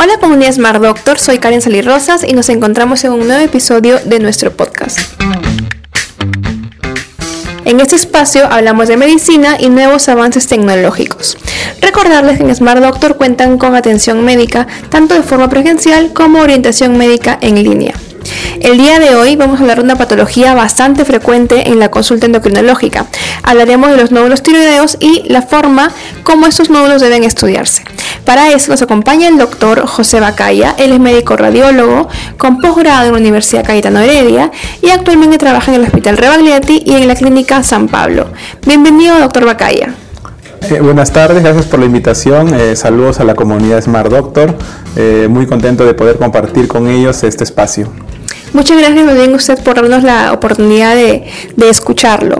Hola comunidad Smart Doctor, soy Karen Salirrosas y nos encontramos en un nuevo episodio de nuestro podcast. En este espacio hablamos de medicina y nuevos avances tecnológicos. Recordarles que en Smart Doctor cuentan con atención médica tanto de forma presencial como orientación médica en línea. El día de hoy vamos a hablar de una patología bastante frecuente en la consulta endocrinológica. Hablaremos de los nódulos tiroideos y la forma como estos nódulos deben estudiarse. Para eso nos acompaña el doctor José Bacaya, él es médico radiólogo con posgrado en la Universidad Cayetano Heredia y actualmente trabaja en el Hospital Rebagliati y en la Clínica San Pablo. Bienvenido, doctor Bacaya. Buenas tardes, gracias por la invitación. Eh, saludos a la comunidad Smart Doctor. Eh, muy contento de poder compartir con ellos este espacio. Muchas gracias también usted por darnos la oportunidad de, escucharlo.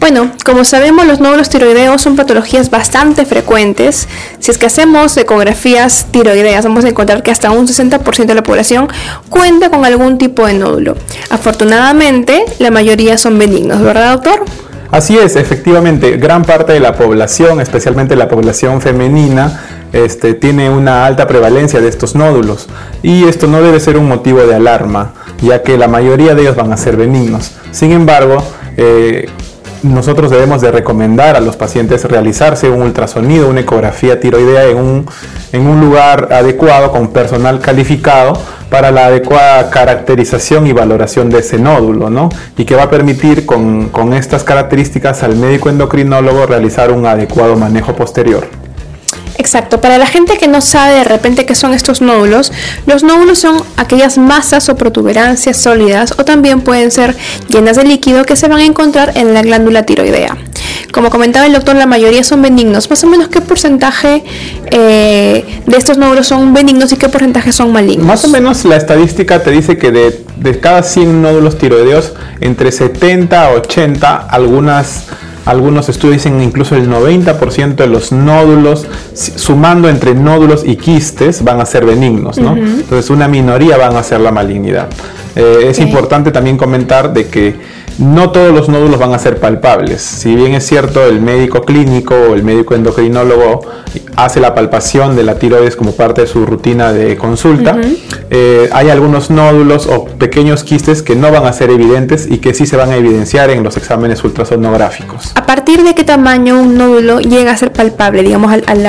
Bueno, como sabemos, los nódulos tiroideos son patologías bastante frecuentes. Si es que hacemos ecografías tiroideas, vamos a encontrar que hasta un 60% de la población cuenta con algún tipo de nódulo. Afortunadamente, la mayoría son benignos, ¿verdad, doctor? Así es, efectivamente, gran parte de la población, especialmente la población femenina, este, tiene una alta prevalencia de estos nódulos y esto no debe ser un motivo de alarma, ya que la mayoría de ellos van a ser benignos. Sin embargo, eh, nosotros debemos de recomendar a los pacientes realizarse un ultrasonido, una ecografía tiroidea en un, lugar adecuado con personal calificado para la adecuada caracterización y valoración de ese nódulo, ¿no? Y que va a permitir con estas características al médico endocrinólogo realizar un adecuado manejo posterior. Exacto, para la gente que no sabe de repente qué son estos nódulos, los nódulos son aquellas masas o protuberancias sólidas o también pueden ser llenas de líquido que se van a encontrar en la glándula tiroidea. Como comentaba el doctor, la mayoría son benignos. Más o menos, ¿qué porcentaje eh, de estos nódulos son benignos y qué porcentaje son malignos? Más o menos la estadística te dice que de, de cada 100 nódulos tiroideos, entre 70 a 80, algunas algunos estudios dicen incluso el 90% de los nódulos, sumando entre nódulos y quistes, van a ser benignos, ¿no? Entonces una minoría van a ser la malignidad. Eh, es importante también comentar de que no todos los nódulos van a ser palpables. Si bien es cierto, el médico clínico o el médico endocrinólogo hace la palpación de la tiroides como parte de su rutina de consulta, eh, hay algunos nódulos o pequeños quistes que no van a ser evidentes y que sí se van a evidenciar en los exámenes ultrasonográficos. ¿A partir de qué tamaño un nódulo llega a ser palpable, digamos, al,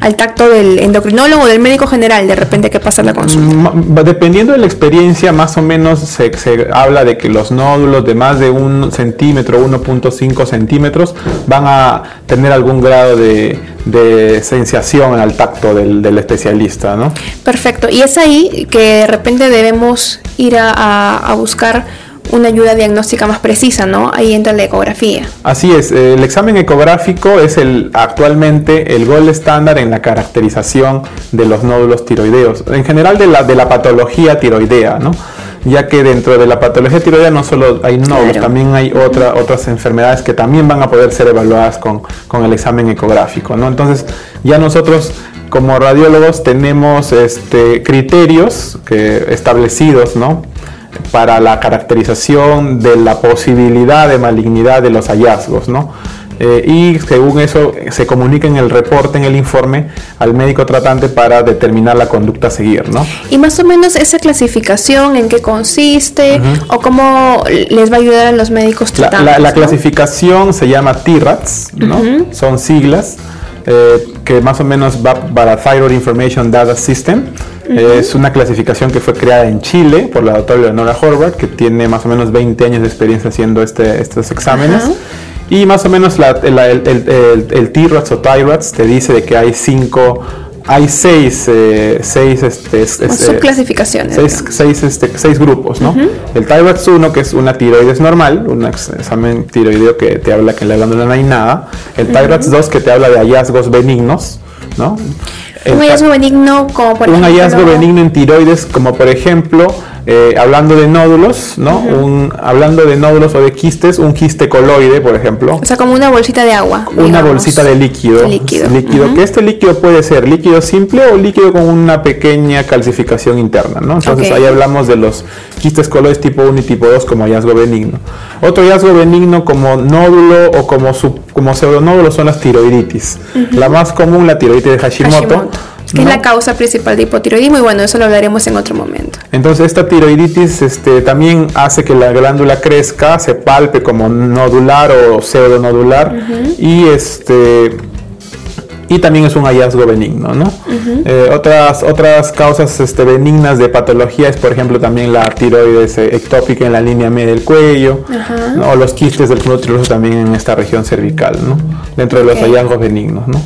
al tacto del endocrinólogo o del médico general, de repente que pasa la consulta? Mm, dependiendo de la experiencia, más o menos se, se habla de que los nódulos de más de un centímetro, 1.5 centímetros, van a tener algún grado de, de sensación al tacto del, especialista. ¿no? Perfecto. Y es ahí que de repente debemos ir a, buscar una ayuda diagnóstica más precisa, ¿no? Ahí entra la ecografía. Así es, el examen ecográfico es el actualmente el gol estándar en la caracterización de los nódulos tiroideos, en general de la, de la patología tiroidea, ¿no? Ya que dentro de la patología tiroidea no solo hay nódulos, también hay otra, otras enfermedades que también van a poder ser evaluadas con, el examen ecográfico. ¿no? Entonces, ya nosotros como radiólogos tenemos este, criterios que, establecidos ¿no? para la caracterización de la posibilidad de malignidad de los hallazgos. ¿no? Eh, y según eso se comunica en el reporte, en el informe, al médico tratante para determinar la conducta a seguir, ¿no? Y más o menos esa clasificación, ¿en qué consiste o cómo les va a ayudar a los médicos tratantes? La, clasificación se llama TIRATS, ¿no? Son siglas. Eh, que más o menos va para Thyroid Information Data System. Es una clasificación que fue creada en Chile por la doctora Leonora Horvath, que tiene más o menos 20 años de experiencia haciendo este, estos exámenes. Y más o menos el, el, el, T-RATS o T-RATS te dice de que hay cinco, hay seis, eh, seis este, subclasificaciones. Seis, seis, este, seis, grupos, ¿no? El T-RATS 1, que es una tiroides normal, un examen tiroideo que te habla que en la glándula no hay nada. El T-RATS 2, que te habla de hallazgos benignos, ¿no? un hallazgo benigno como por Un hallazgo benigno en tiroides, como por ejemplo eh, hablando de nódulos, ¿no? un, hablando de nódulos o de quistes, un quiste coloide, por ejemplo. O sea, como una bolsita de agua. Una bolsita de líquido. Líquido. líquido Que este líquido puede ser líquido simple o líquido con una pequeña calcificación interna, ¿no? Entonces ahí hablamos de los quistes coloides tipo 1 y tipo 2 como hallazgo benigno. Otro hallazgo benigno como nódulo o como, sub, como pseudonódulo son las tiroiditis. La más común, la tiroides de Hashimoto Que es la causa principal de hipotiroidismo y bueno, eso lo hablaremos en otro momento. Entonces esta tiroiditis este, también hace que la glándula crezca, se palpe como nodular o pseudonodular y este y también es un hallazgo benigno, ¿no? Eh, otras, otras causas este, benignas de patología es, por ejemplo, también la tiroides ectópica en la línea media del cuello, o los quistes del fruto también en esta región cervical, ¿no? Dentro de los hallazgos benignos, ¿no?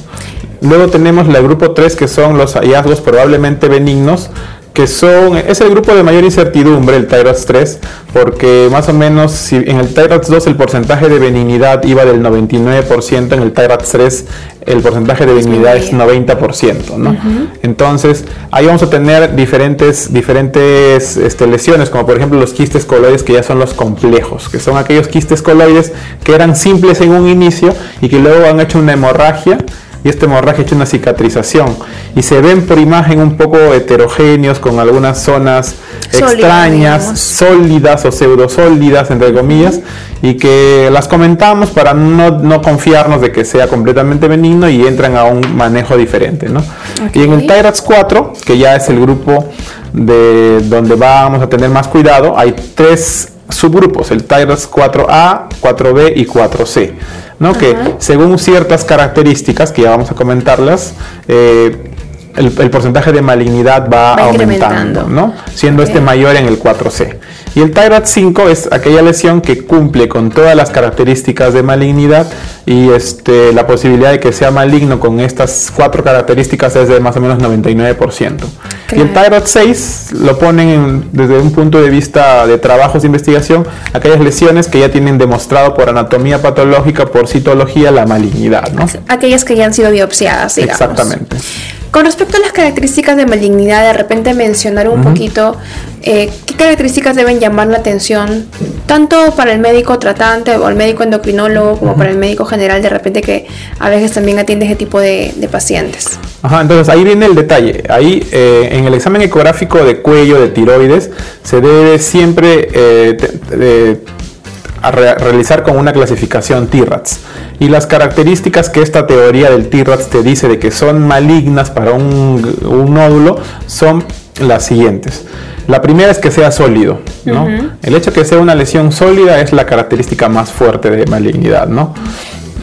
Luego tenemos el grupo 3, que son los hallazgos probablemente benignos, que son, es el grupo de mayor incertidumbre, el TIROX 3, porque más o menos si en el TIROX 2 el porcentaje de benignidad iba del 99%, en el TIROX 3 el porcentaje de benignidad es 90%, ¿no? Entonces, ahí vamos a tener diferentes, diferentes este, lesiones, como por ejemplo los quistes coloides, que ya son los complejos, que son aquellos quistes coloides que eran simples en un inicio y que luego han hecho una hemorragia y este hemorragia hecho una cicatrización y se ven por imagen un poco heterogéneos con algunas zonas extrañas, sólidas o pseudosólidas entre comillas y que las comentamos para no, confiarnos de que sea completamente benigno y entran a un manejo diferente. ¿no? Y en el TIRAX 4, que ya es el grupo de donde vamos a tener más cuidado, hay tres subgrupos, el TIRAX 4A, 4B y 4C. ¿No? que según ciertas características, que ya vamos a comentarlas, eh, el, porcentaje de malignidad va, aumentando, ¿no? siendo este mayor en el 4C. Y el TIRAT 5 es aquella lesión que cumple con todas las características de malignidad y este, la posibilidad de que sea maligno con estas cuatro características es de más o menos 99%. Y el TIRAT 6 lo ponen desde un punto de vista de trabajos de investigación, aquellas lesiones que ya tienen demostrado por anatomía patológica, por citología, la malignidad. ¿no? Aquellas que ya han sido biopsiadas, digamos. Exactamente. Con respecto a las características de malignidad, de repente mencionar un poquito eh, características deben llamar la atención, tanto para el médico tratante o el médico endocrinólogo como para el médico general, de repente que a veces también atiende ese tipo de, pacientes. Ajá, entonces ahí viene el detalle. Ahí eh, en el examen ecográfico de cuello de tiroides se debe siempre eh, realizar con una clasificación TIRATS y las características que esta teoría del T-RATS te dice de que son malignas para un, nódulo son las siguientes. La primera es que sea sólido, ¿no? El hecho de que sea una lesión sólida es la característica más fuerte de malignidad, ¿no?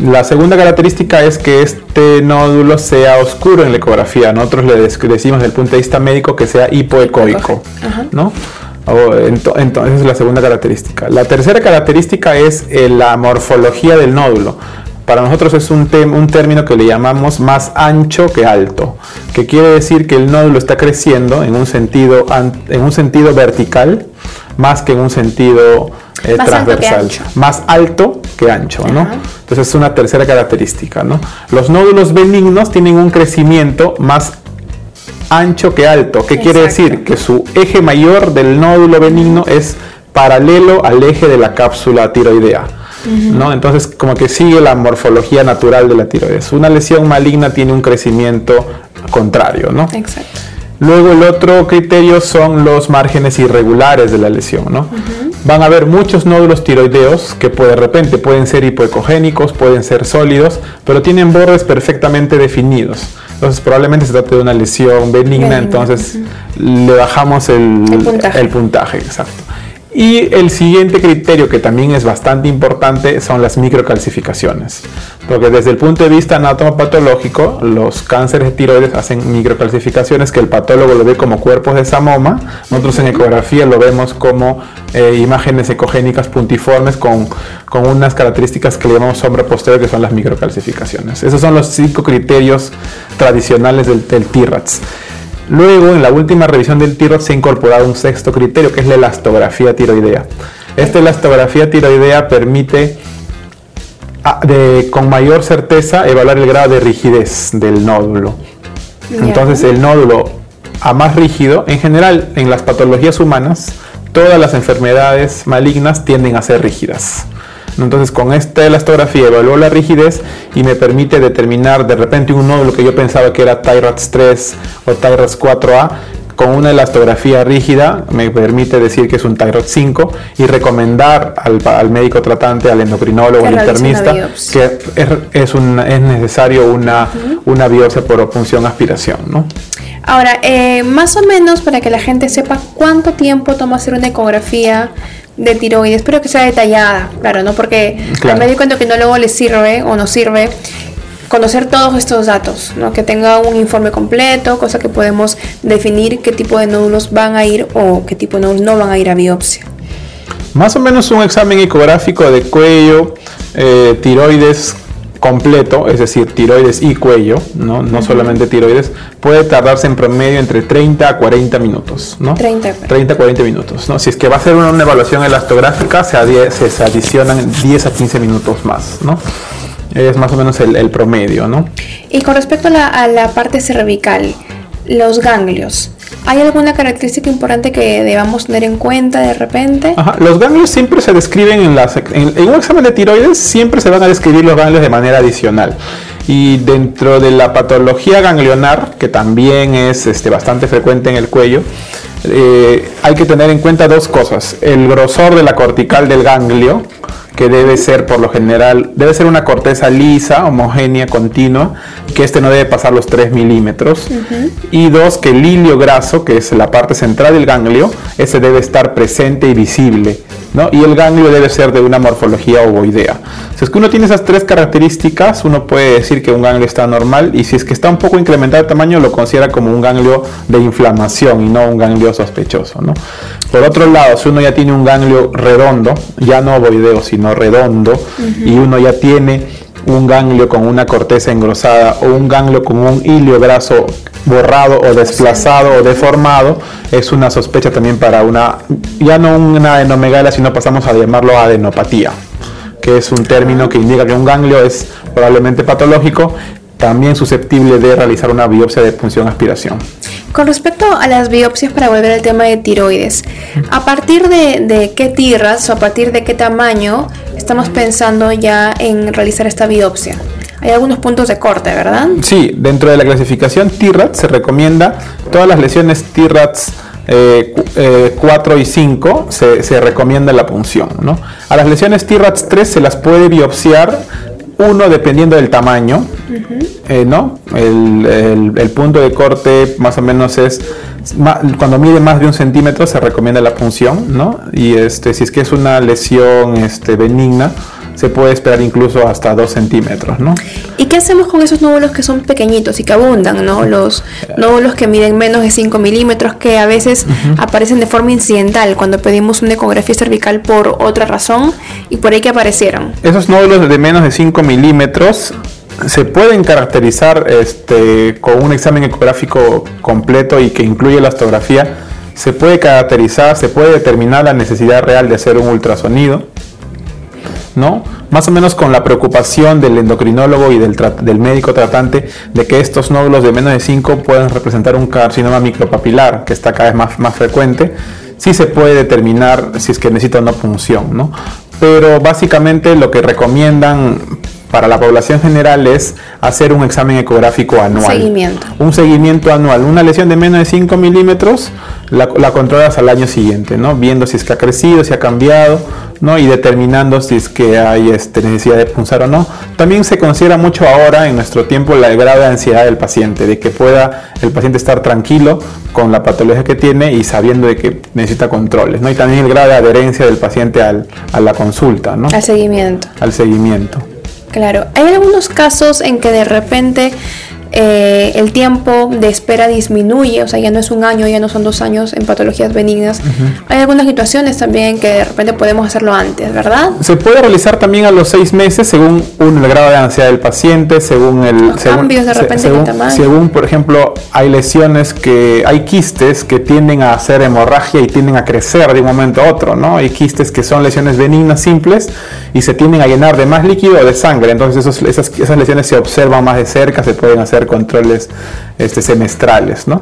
La segunda característica es que este nódulo sea oscuro en la ecografía. Nosotros le decimos desde el punto de vista médico que sea hipoecoico, ¿no? Entonces es la segunda característica. La tercera característica es eh, la morfología del nódulo para nosotros es un, un término que le llamamos más ancho que alto, que quiere decir que el nódulo está creciendo en un sentido, en un sentido vertical más que en un sentido eh, transversal, más alto que ancho, ¿no? Entonces es una tercera característica, ¿no? Los nódulos benignos tienen un crecimiento más ancho que alto. ¿Qué quiere decir? Que su eje mayor del nódulo benigno es paralelo al eje de la cápsula tiroidea. ¿No? Entonces, como que sigue la morfología natural de la tiroides. Una lesión maligna tiene un crecimiento contrario, ¿no? Exacto. Luego el otro criterio son los márgenes irregulares de la lesión, ¿no? Van a haber muchos nódulos tiroideos que de repente pueden ser hipoecogénicos, pueden ser sólidos, pero tienen bordes perfectamente definidos. Entonces probablemente se trate de una lesión benigna, entonces le bajamos el, el puntaje, exacto. Y el siguiente criterio que también es bastante importante son las microcalcificaciones. Porque desde el punto de vista anatomopatológico, los cánceres de tiroides hacen microcalcificaciones que el patólogo lo ve como cuerpos de samoma. Nosotros en ecografía lo vemos como eh, imágenes ecogénicas puntiformes con, con, unas características que le llamamos sombra posterior, que son las microcalcificaciones. Esos son los cinco criterios tradicionales del, del TIRATS. Luego, en la última revisión del tiro se ha incorporado un sexto criterio, que es la elastografía tiroidea. Esta elastografía tiroidea permite ah, con mayor certeza evaluar el grado de rigidez del nódulo. Entonces, el nódulo a más rígido, en general, en las patologías humanas, todas las enfermedades malignas tienden a ser rígidas. Entonces con esta elastografía evalúo la rigidez y me permite determinar de repente un nódulo que yo pensaba que era TIRATS 3 o TIRATS 4A con una elastografía rígida me permite decir que es un Thyroid 5 y recomendar al, médico tratante, al endocrinólogo, al internista, que es, es, es necesario una, una biopsia por punción aspiración. ¿no? Ahora, eh, más o menos para que la gente sepa cuánto tiempo toma hacer una ecografía de tiroides, pero que sea detallada, claro, ¿no? Porque al médico endocrinólogo le sirve o no sirve conocer todos estos datos, ¿no? que tenga un informe completo, cosa que podemos definir qué tipo de nódulos van a ir o qué tipo de nódulos no van a ir a biopsia. Más o menos un examen ecográfico de cuello, eh, tiroides completo, es decir, tiroides y cuello, no, no solamente tiroides, puede tardarse en promedio entre 30 a 40 minutos. ¿no? 30. 30 a 40 minutos. ¿no? Si es que va a ser una, evaluación elastográfica, se, se, adicionan 10 a 15 minutos más. ¿no? Es más o menos el, promedio. ¿no? Y con respecto a la, a la parte cervical, los ganglios. ¿Hay alguna característica importante que debamos tener en cuenta de repente? Los ganglios siempre se describen en, las, en, un examen de tiroides, siempre se van a describir los ganglios de manera adicional. Y dentro de la patología ganglionar, que también es este, bastante frecuente en el cuello, eh, hay que tener en cuenta dos cosas. El grosor de la cortical del ganglio, que debe ser por lo general, debe ser una corteza lisa, homogénea, continua, que este no debe pasar los 3 milímetros. Y dos, que el hilio graso, que es la parte central del ganglio, ese debe estar presente y visible. ¿no? Y el ganglio debe ser de una morfología ovoidea. Si es que uno tiene esas tres características, uno puede decir que un ganglio está normal y si es que está un poco incrementado de tamaño, lo considera como un ganglio de inflamación y no un ganglio sospechoso. ¿no? Por otro lado, si uno ya tiene un ganglio redondo, ya no ovoideo, sino redondo, y uno ya tiene un ganglio con una corteza engrosada o un ganglio con un hilio graso borrado o desplazado o deformado, es una sospecha también para una, ya no una adenomegalia, sino pasamos a llamarlo adenopatía, que es un término que indica que un ganglio es probablemente patológico, también susceptible de realizar una biopsia de punción aspiración. Con respecto a las biopsias, para volver al tema de tiroides, ¿a partir de, qué tirras o a partir de qué tamaño estamos pensando ya en realizar esta biopsia? Hay algunos puntos de corte, ¿verdad? Sí, dentro de la clasificación TIRAT se recomienda todas las lesiones TIRATs 4 eh, eh, y 5 se, recomienda la punción. ¿no? A las lesiones TIRATs 3 se las puede biopsiar uno dependiendo del tamaño, eh, ¿no? El, punto de corte más o menos es, cuando mide más de un centímetro se recomienda la punción, ¿no? Y este, si es que es una lesión este, benigna, se puede esperar incluso hasta 2 centímetros, ¿no? ¿Y qué hacemos con esos nódulos que son pequeñitos y que abundan, ¿no? Los nódulos que miden menos de 5 milímetros, que a veces aparecen de forma incidental cuando pedimos una ecografía cervical por otra razón y por ahí que aparecieron. Esos nódulos de menos de 5 milímetros se pueden caracterizar este, con un examen ecográfico completo y que incluye la astografía. Se puede caracterizar, se puede determinar la necesidad real de hacer un ultrasonido ¿no? Más o menos con la preocupación del endocrinólogo y del, médico tratante de que estos nódulos de menos de 5 pueden representar un carcinoma micropapilar, que está cada vez más, más frecuente, sí se puede determinar si es que necesita una punción, ¿no? Pero básicamente lo que recomiendan para la población general es hacer un examen ecográfico anual. Un seguimiento. Un seguimiento anual. Una lesión de menos de 5 milímetros la, controlas al año siguiente, ¿no? Viendo si es que ha crecido, si ha cambiado, ¿no? Y determinando si es que hay este, necesidad de punzar o no. También se considera mucho ahora, en nuestro tiempo, la grado de ansiedad del paciente, de que pueda el paciente estar tranquilo con la patología que tiene y sabiendo de que necesita controles, ¿no? Y también el grado de adherencia del paciente al, a la consulta, ¿no? Al seguimiento. Al seguimiento. Claro, hay algunos casos en que de repente eh, el tiempo de espera disminuye, o sea, ya no es un año, ya no son dos años en patologías benignas. Hay algunas situaciones también que de repente podemos hacerlo antes, ¿verdad? Se puede realizar también a los seis meses según un, el grado de ansiedad del paciente, según el... cambios de repente según, tamaño. según, por ejemplo, hay lesiones que, hay quistes que tienden a hacer hemorragia y tienden a crecer de un momento a otro, ¿no? Hay quistes que son lesiones benignas simples y se tienden a llenar de más líquido o de sangre, entonces esas, esas lesiones se observan más de cerca, se pueden hacer controles este, semestrales, ¿no?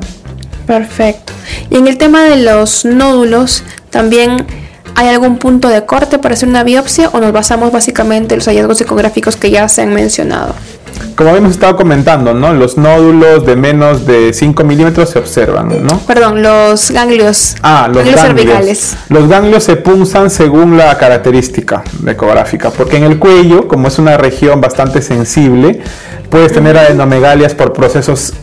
Perfecto. Y en el tema de los nódulos, también hay algún punto de corte para hacer una biopsia o nos basamos básicamente en los hallazgos ecográficos que ya se han mencionado. Como habíamos estado comentando, ¿no? Los nódulos de menos de 5 milímetros se observan, ¿no? Perdón, los ganglios. Ah, los ganglios ganglios. cervicales. Los ganglios se punzan según la característica ecográfica, porque en el cuello, como es una región bastante sensible, puedes tener adenomegalias por procesos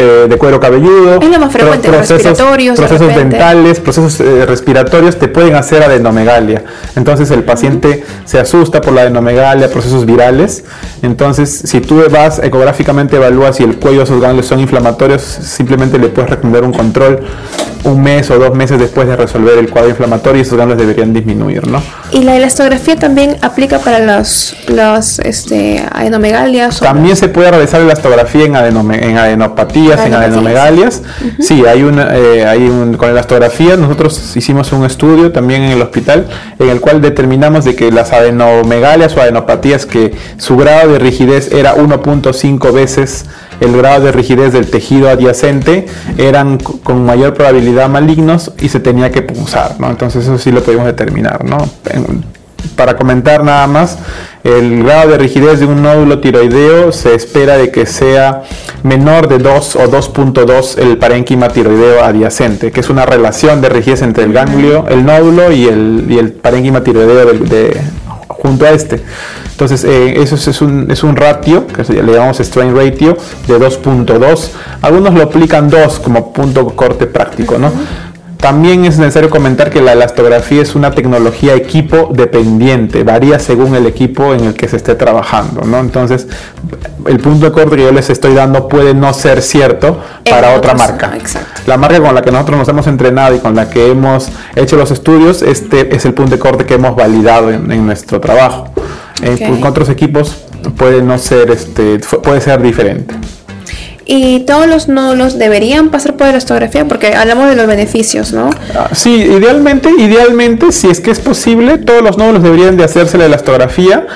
eh, de cuero cabelludo, Es lo más frecuente, respiratorios, de procesos dentales, procesos eh, respiratorios te pueden hacer adenomegalia. Entonces el paciente se asusta por la adenomegalia, procesos virales. Entonces, si tú vas ecográficamente evalúas si el cuello de esos ganglios son inflamatorios, simplemente le puedes recomendar un control un mes o dos meses después de resolver el cuadro inflamatorio y esos ganglios deberían disminuir, ¿no? Y la elastografía también aplica para los, los este, adenomegalias. También se puede realizar elastografía en, adenome- en adenopatías, en adenomegalias. Sí, hay una, eh, hay un, con elastografía nosotros hicimos un estudio también en el hospital en el cual determinamos de que las adenomegalias o adenopatías que su grado de rigidez era 1.5 veces el grado de rigidez del tejido adyacente eran con mayor probabilidad malignos y se tenía que punzar, ¿no? Entonces eso sí lo pudimos determinar, ¿no? En- para comentar nada más, el grado de rigidez de un nódulo tiroideo se espera de que sea menor de 2 o 2.2 el parénquima tiroideo adyacente, que es una relación de rigidez entre el ganglio, el nódulo y el, y parénquima tiroideo de, junto a este. Entonces, eh, eso es, un, es un ratio, que le llamamos strain ratio, de 2.2. Algunos lo aplican 2 como punto corte práctico, ¿no? También es necesario comentar que la elastografía es una tecnología equipo dependiente, varía según el equipo en el que se esté trabajando, ¿no? Entonces, el punto de corte que yo les estoy dando puede no ser cierto En para otra otros, marca. exacto. La marca con la que nosotros nos hemos entrenado y con la que hemos hecho los estudios, este es el punto de corte que hemos validado en, en nuestro trabajo. Eh, Ok. con otros equipos puede no ser, este, puede ser diferente. Y todos los nódulos deberían pasar por elastografía porque hablamos de los beneficios, ¿no? Ah, Sí, idealmente, idealmente, si es que es posible, todos los nódulos deberían de hacerse la elastografía.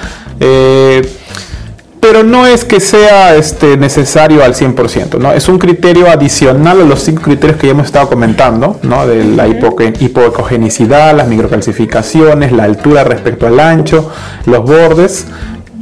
eh, pero no es que sea este, necesario al 100%, ¿no? Es un criterio adicional a los cinco criterios que ya hemos estado comentando, ¿no? De la hipoecogenicidad, las microcalcificaciones, la altura respecto al ancho, los bordes.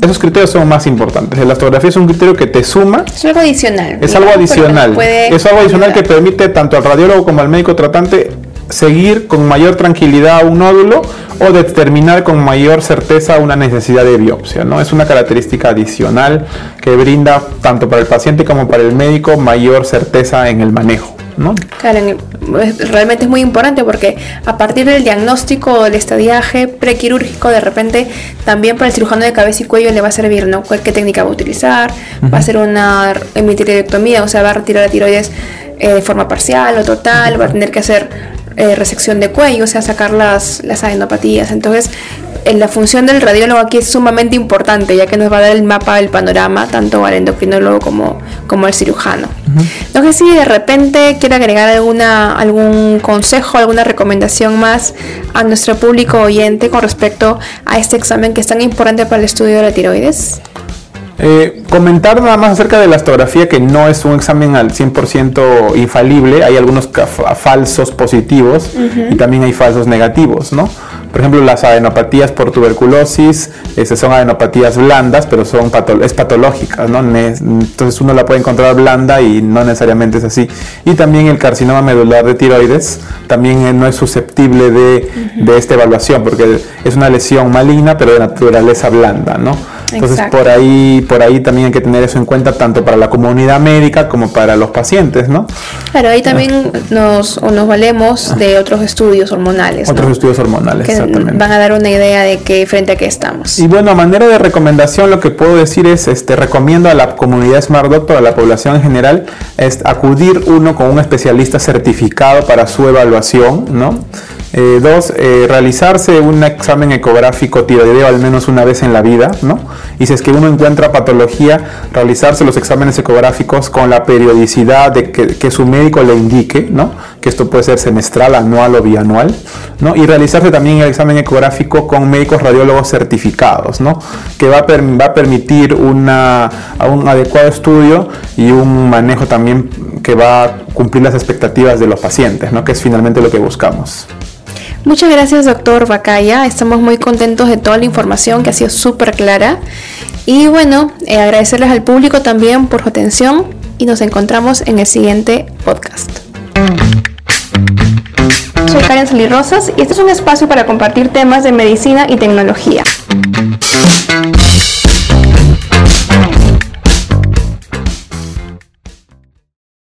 Esos criterios son más importantes. La elastografía es un criterio que te suma Es algo adicional. es algo adicional. Es algo adicional que permite tanto al radiólogo como al médico tratante seguir con mayor tranquilidad un nódulo o determinar con mayor certeza una necesidad de biopsia. ¿no? Es una característica adicional que brinda tanto para el paciente como para el médico mayor certeza en el manejo. ¿no? Claro, en el- es- realmente es muy importante porque a partir del diagnóstico o del estadiaje prequirúrgico, de repente también para el cirujano de cabeza y cuello le va a servir, ¿no? ¿Cuál- ¿Qué técnica va a utilizar? ¿Va a hacer una hemitiroidectomía? O sea, va a retirar la tiroides eh, de forma parcial o total, va a tener que hacer eh, resección de cuello, o sea, sacar las, las adenopatías. Entonces, en la función del radiólogo aquí es sumamente importante, ya que nos va a dar el mapa del panorama, tanto al endocrinólogo como, como al cirujano. No sé si de repente quiere agregar alguna, algún consejo, alguna recomendación más a nuestro público oyente con respecto a este examen que es tan importante para el estudio de la tiroides. Eh, comentar nada más acerca de la astografía, que no es un examen al 100% infalible, hay algunos falsos positivos y también hay falsos negativos, ¿no? Por ejemplo, las adenopatías por tuberculosis este, son adenopatías blandas, pero son es patológicas, ¿no? Entonces uno la puede encontrar blanda y no necesariamente es así. Y también el carcinoma medular de tiroides también eh, no es susceptible de, de esta evaluación, porque es una lesión maligna, pero de naturaleza blanda, ¿no? Entonces Exacto. por ahí, por ahí también hay que tener eso en cuenta tanto para la comunidad médica como para los pacientes, ¿no? Claro, ahí también nos, o nos valemos de otros estudios hormonales. ¿no? Otros estudios hormonales, que exactamente. van a dar una idea de qué frente a qué estamos. Y bueno, a manera de recomendación, lo que puedo decir es, este, recomiendo a la comunidad Smart Doctor, a la población en general, es acudir uno con un especialista certificado para su evaluación, ¿no? Eh, dos, eh, realizarse un examen ecográfico tiroideo al menos una vez en la vida, ¿no? Y si es que uno encuentra patología, realizarse los exámenes ecográficos con la periodicidad de que, su médico le indique, ¿no? Que esto puede ser semestral, anual o bianual, ¿no? Y realizarse también el examen ecográfico con médicos radiólogos certificados, ¿no? Que va a, va a permitir una, un adecuado estudio y un manejo también que va a cumplir las expectativas de los pacientes, ¿no? Que es finalmente lo que buscamos. Muchas gracias, doctor Bacaya. Estamos muy contentos de toda la información que ha sido súper clara. Y bueno, eh, agradecerles al público también por su atención y nos encontramos en el siguiente podcast. Soy Karen Salirrosas y este es un espacio para compartir temas de medicina y tecnología.